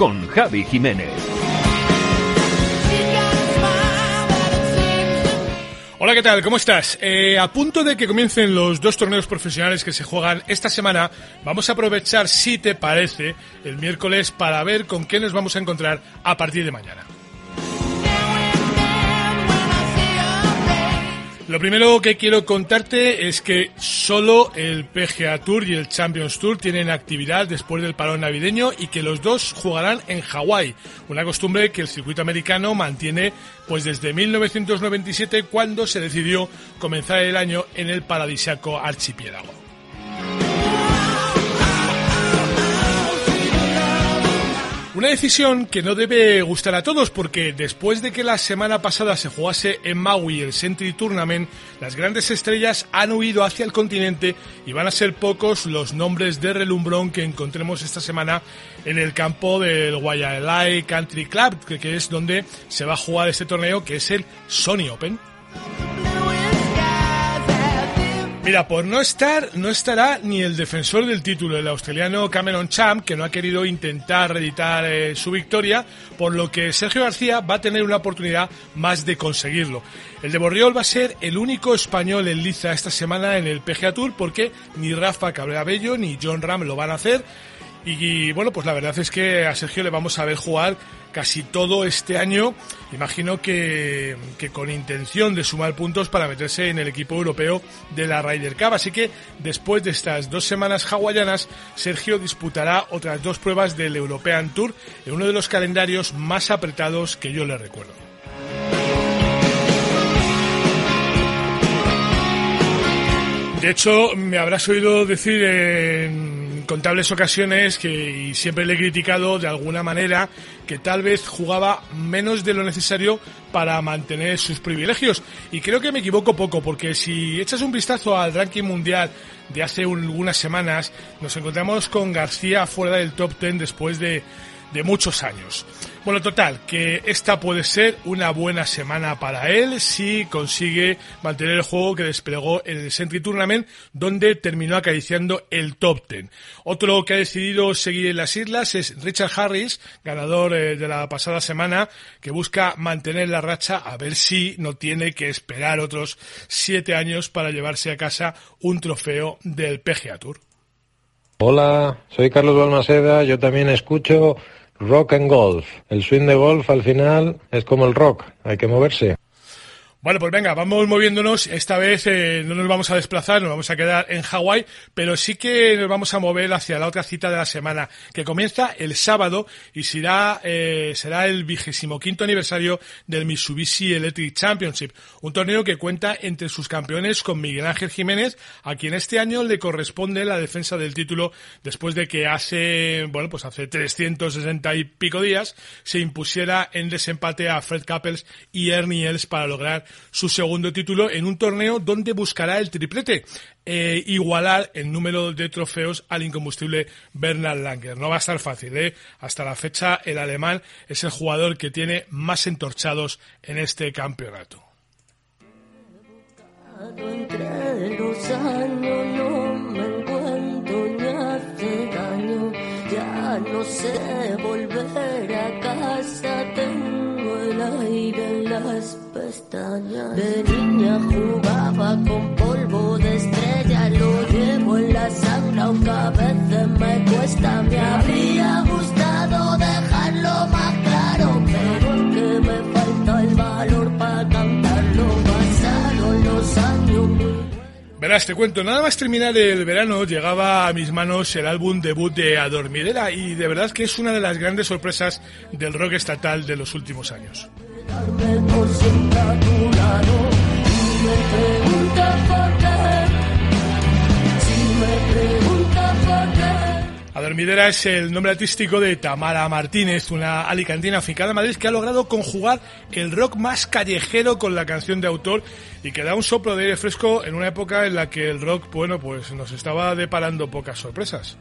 con Javi Jiménez. Hola, ¿qué tal? ¿Cómo estás? Eh, a punto de que comiencen los dos torneos profesionales que se juegan esta semana, vamos a aprovechar, si te parece, el miércoles para ver con qué nos vamos a encontrar a partir de mañana. Lo primero que quiero contarte es que solo el PGA Tour y el Champions Tour tienen actividad después del parón navideño y que los dos jugarán en Hawái, una costumbre que el circuito americano mantiene pues desde 1997 cuando se decidió comenzar el año en el paradisíaco archipiélago. Una decisión que no debe gustar a todos porque después de que la semana pasada se jugase en Maui el Century Tournament, las grandes estrellas han huido hacia el continente y van a ser pocos los nombres de relumbrón que encontremos esta semana en el campo del Wailea Country Club, que es donde se va a jugar este torneo que es el Sony Open. Mira, por no estar, no estará ni el defensor del título, el australiano Cameron Champ, que no ha querido intentar reeditar eh, su victoria, por lo que Sergio García va a tener una oportunidad más de conseguirlo. El de Borriol va a ser el único español en liza esta semana en el PGA Tour, porque ni Rafa Cabrera Bello ni John Ram lo van a hacer. Y bueno, pues la verdad es que a Sergio le vamos a ver jugar casi todo este año. Imagino que, con intención de sumar puntos para meterse en el equipo europeo de la Ryder Cup. Así que después de estas dos semanas hawaianas, Sergio disputará otras dos pruebas del European Tour en uno de los calendarios más apretados que yo le recuerdo. De hecho, me habrás oído decir en contables ocasiones que y siempre le he criticado de alguna manera que tal vez jugaba menos de lo necesario para mantener sus privilegios. Y creo que me equivoco poco, porque si echas un vistazo al ranking mundial de hace algunas semanas, nos encontramos con García fuera del top 10 después de, de muchos años. Bueno, total, que esta puede ser una buena semana para él si consigue mantener el juego que desplegó en el Sentry Tournament, donde terminó acariciando el top 10. Otro que ha decidido seguir en las islas es Richard Harris, ganador eh, de la pasada semana, que busca mantener la racha a ver si no tiene que esperar otros siete años para llevarse a casa un trofeo del PGA Tour. Hola, soy Carlos Balmaseda, yo también escucho Rock and Golf. El swing de golf al final es como el rock, hay que moverse. Bueno, pues venga, vamos moviéndonos. Esta vez eh, no nos vamos a desplazar, nos vamos a quedar en Hawái, pero sí que nos vamos a mover hacia la otra cita de la semana, que comienza el sábado y será, eh, será el vigésimo quinto aniversario del Mitsubishi Electric Championship, un torneo que cuenta entre sus campeones con Miguel Ángel Jiménez, a quien este año le corresponde la defensa del título después de que hace, bueno, pues hace 360 y pico días se impusiera en desempate a Fred Couples y Ernie Els para lograr su segundo título en un torneo donde buscará el triplete, eh, igualar el número de trofeos al incombustible Bernard Langer. No va a estar fácil, ¿eh? Hasta la fecha el alemán es el jugador que tiene más entorchados en este campeonato. No sé volver a casa, tengo el aire en las pestañas. De niña jugaba con polvo de estrella, lo llevo en la sangre, aunque a veces me cuesta. Me habría gustado dejarlo más claro, pero es que me falta el valor para cantarlo. Pasaron los años muy Verás, te cuento, nada más terminar el verano llegaba a mis manos el álbum debut de Adormidera y de verdad que es una de las grandes sorpresas del rock estatal de los últimos años. Adormidera es el nombre artístico de Tamara Martínez, una alicantina afincada en Madrid que ha logrado conjugar el rock más callejero con la canción de autor y que da un soplo de aire fresco en una época en la que el rock, bueno, pues nos estaba deparando pocas sorpresas.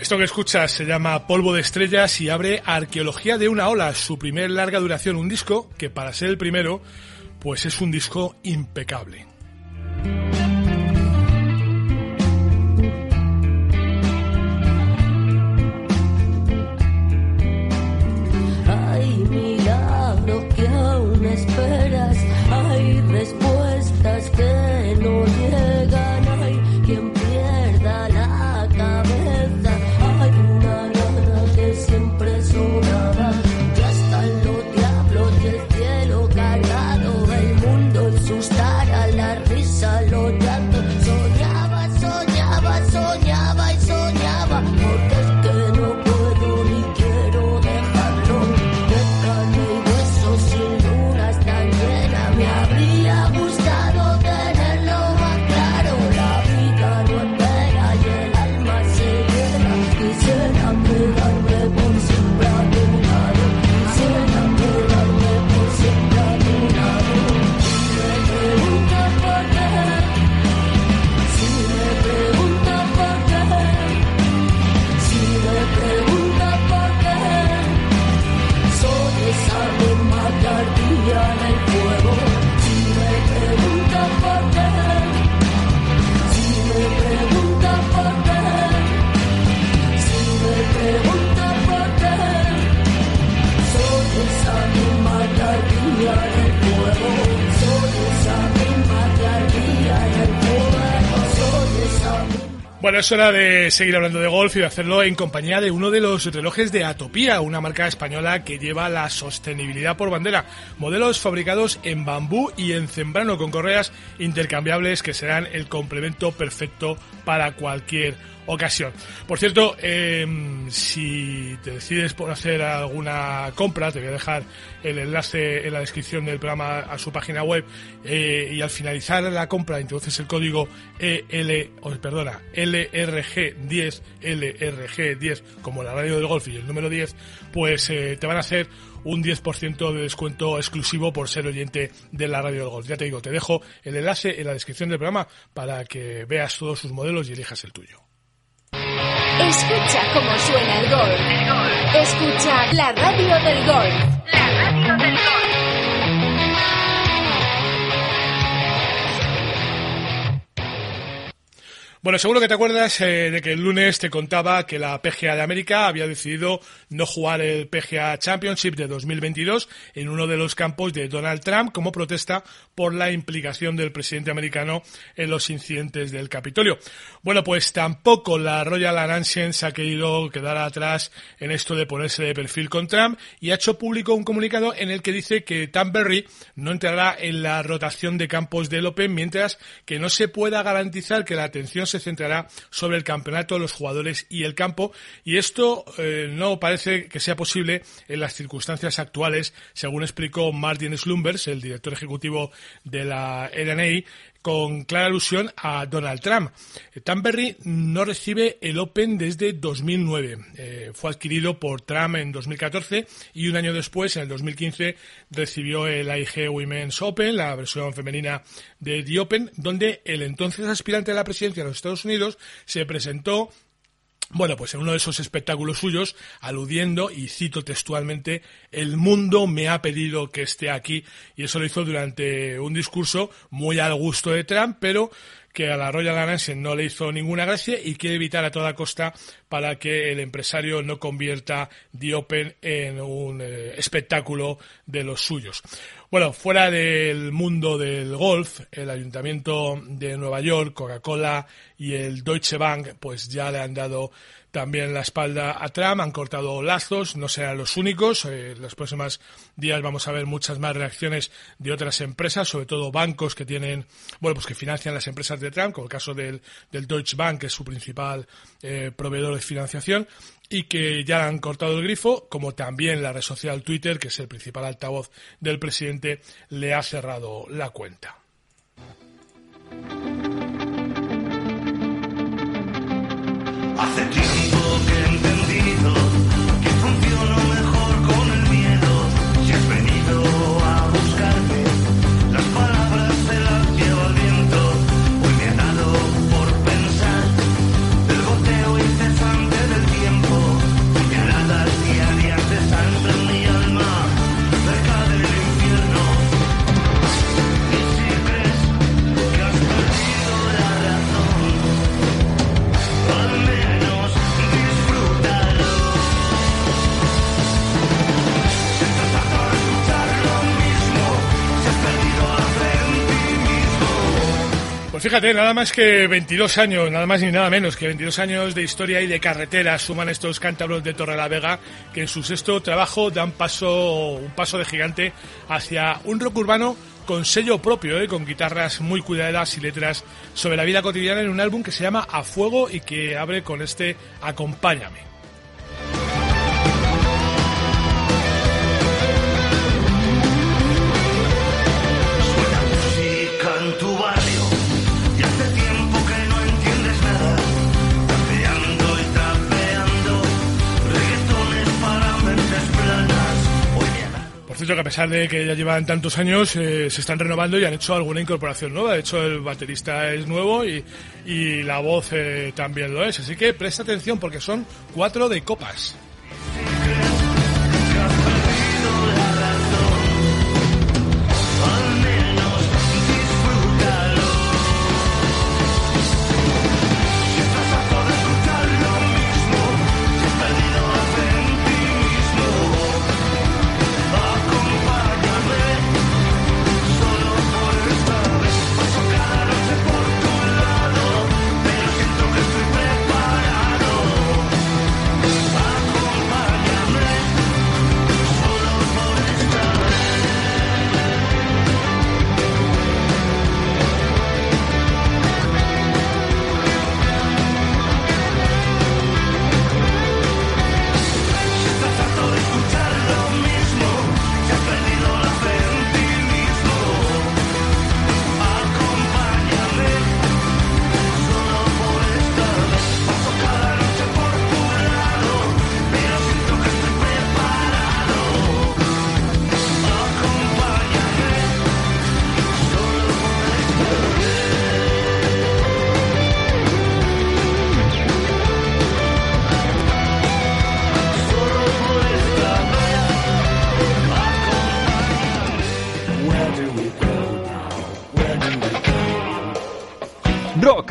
Esto que escuchas se llama Polvo de Estrellas y abre Arqueología de una ola, su primer larga duración, un disco que para ser el primero, pues es un disco impecable. Soñaba, y soñaba, Es hora de seguir hablando de golf y de hacerlo en compañía de uno de los relojes de Atopía, una marca española que lleva la sostenibilidad por bandera. Modelos fabricados en bambú y en cembrano con correas intercambiables que serán el complemento perfecto para cualquier ocasión. Por cierto, eh, si te decides por hacer alguna compra, te voy a dejar el enlace en la descripción del programa a su página web eh, y al finalizar la compra introduces el código EL, o, perdona, LRG10, LRG10, como la radio del golf y el número 10, pues eh, te van a hacer un 10% de descuento exclusivo por ser oyente de la radio del golf. Ya te digo, te dejo el enlace en la descripción del programa para que veas todos sus modelos y elijas el tuyo. Escucha cómo suena el golf. Escucha la radio del golf. La radio del golf. Bueno, seguro que te acuerdas eh, de que el lunes te contaba que la PGA de América había decidido no jugar el PGA Championship de 2022 en uno de los campos de Donald Trump como protesta por la implicación del presidente americano en los incidentes del Capitolio. Bueno, pues tampoco la Royal se ha querido quedar atrás en esto de ponerse de perfil con Trump y ha hecho público un comunicado en el que dice que Tamberry no entrará en la rotación de campos del Open mientras que no se pueda garantizar que la atención se centrará sobre el campeonato, los jugadores y el campo. Y esto eh, no parece que sea posible en las circunstancias actuales, según explicó Martin Slumbers, el director ejecutivo de la RNA, con clara alusión a Donald Trump. Tamberry no recibe el Open desde 2009. Eh, fue adquirido por Trump en 2014 y un año después, en el 2015, recibió el AIG Women's Open, la versión femenina de The Open, donde el entonces aspirante a la presidencia de los Estados Unidos se presentó bueno, pues en uno de esos espectáculos suyos, aludiendo, y cito textualmente, el mundo me ha pedido que esté aquí, y eso lo hizo durante un discurso muy al gusto de Trump, pero que a la Royal Ancient no le hizo ninguna gracia y quiere evitar a toda costa para que el empresario no convierta The Open en un eh, espectáculo de los suyos. Bueno, fuera del mundo del golf, el Ayuntamiento de Nueva York, Coca-Cola y el Deutsche Bank, pues ya le han dado también la espalda a Trump, han cortado lazos, no serán los únicos. Eh, en los próximos días vamos a ver muchas más reacciones de otras empresas, sobre todo bancos que tienen, bueno, pues que financian las empresas de Trump, como el caso del, del Deutsche Bank, que es su principal eh, proveedor de financiación, y que ya han cortado el grifo, como también la red social Twitter, que es el principal altavoz del presidente, le ha cerrado la cuenta. Hace tiempo que he entendido Pues fíjate, nada más que 22 años, nada más ni nada menos que 22 años de historia y de carretera suman estos cántabros de Torrelavega que en su sexto trabajo dan paso, un paso de gigante hacia un rock urbano con sello propio, ¿eh? con guitarras muy cuidadas y letras sobre la vida cotidiana en un álbum que se llama A Fuego y que abre con este Acompáñame. Pesar de que ya llevan tantos años, eh, se están renovando y han hecho alguna incorporación nueva. De hecho, el baterista es nuevo y, y la voz eh, también lo es. Así que presta atención porque son cuatro de copas.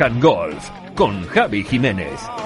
And Golf con Javi Jiménez.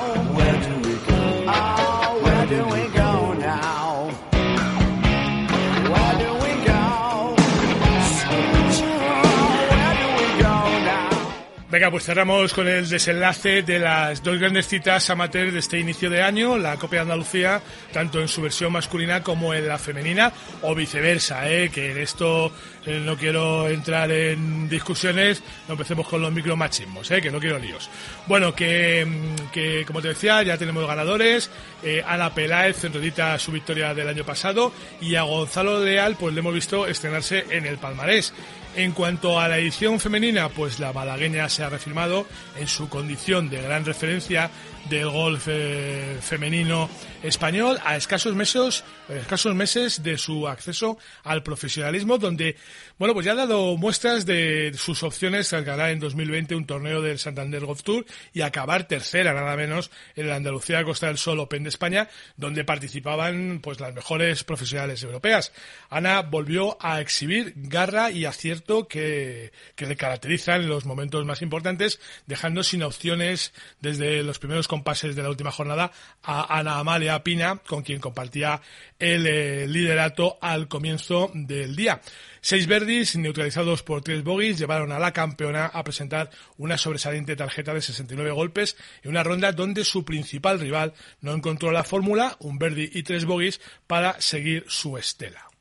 Venga, pues cerramos con el desenlace de las dos grandes citas amateur de este inicio de año, la Copa de Andalucía, tanto en su versión masculina como en la femenina, o viceversa, ¿eh? que en esto eh, no quiero entrar en discusiones, no empecemos con los micromachismos, ¿eh? que no quiero líos. Bueno, que, mm, como te decía, ya tenemos ganadores, eh, Ana Peláez centrodita su victoria del año pasado, y a Gonzalo Leal, pues le hemos visto estrenarse en el palmarés. En cuanto a la edición femenina, pues la malagueña se ha reafirmado en su condición de gran referencia del golf eh, femenino español a escasos meses, a escasos meses de su acceso al profesionalismo, donde bueno pues ya ha dado muestras de sus opciones tras ganar en 2020 un torneo del Santander Golf Tour y acabar tercera nada menos en la Andalucía Costa del Sol Open de España, donde participaban pues las mejores profesionales europeas. Ana volvió a exhibir garra y acierto que le caracteriza en los momentos más importantes, dejando sin opciones desde los primeros compases de la última jornada a Ana Amalia Pina, con quien compartía el eh, liderato al comienzo del día. Seis verdis, neutralizados por tres bogies, llevaron a la campeona a presentar una sobresaliente tarjeta de 69 golpes en una ronda donde su principal rival no encontró la fórmula, un verdi y tres bogies, para seguir su estela.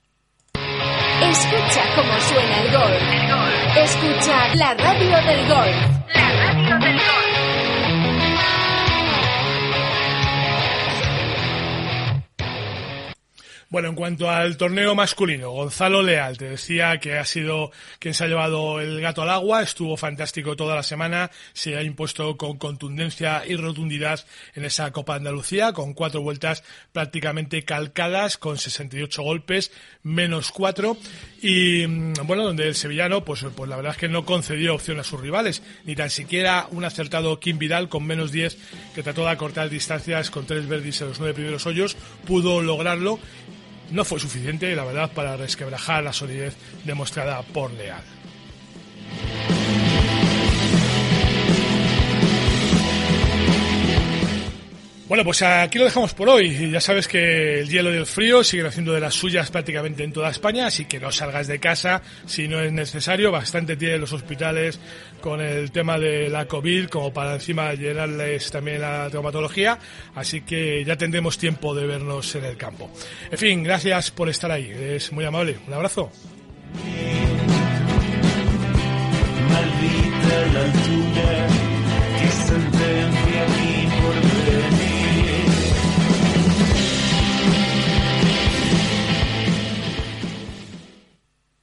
Escucha cómo suena el gol. Escucha la radio del gol. La radio del gol. Bueno, en cuanto al torneo masculino, Gonzalo Leal, te decía que ha sido quien se ha llevado el gato al agua, estuvo fantástico toda la semana, se ha impuesto con contundencia y rotundidad en esa Copa Andalucía, con cuatro vueltas prácticamente calcadas, con 68 golpes, menos cuatro, y mm, bueno, donde el sevillano, pues, pues la verdad es que no concedió opción a sus rivales, ni tan siquiera un acertado Kim Vidal con menos 10, que trató de acortar distancias con tres verdis en los nueve primeros hoyos, pudo lograrlo no fue suficiente, la verdad, para resquebrajar la solidez demostrada por Leal. Bueno, pues aquí lo dejamos por hoy. Ya sabes que el hielo y el frío siguen haciendo de las suyas prácticamente en toda España, así que no salgas de casa si no es necesario. Bastante tienen los hospitales con el tema de la COVID como para encima llenarles también la traumatología, así que ya tendremos tiempo de vernos en el campo. En fin, gracias por estar ahí. Es muy amable. Un abrazo.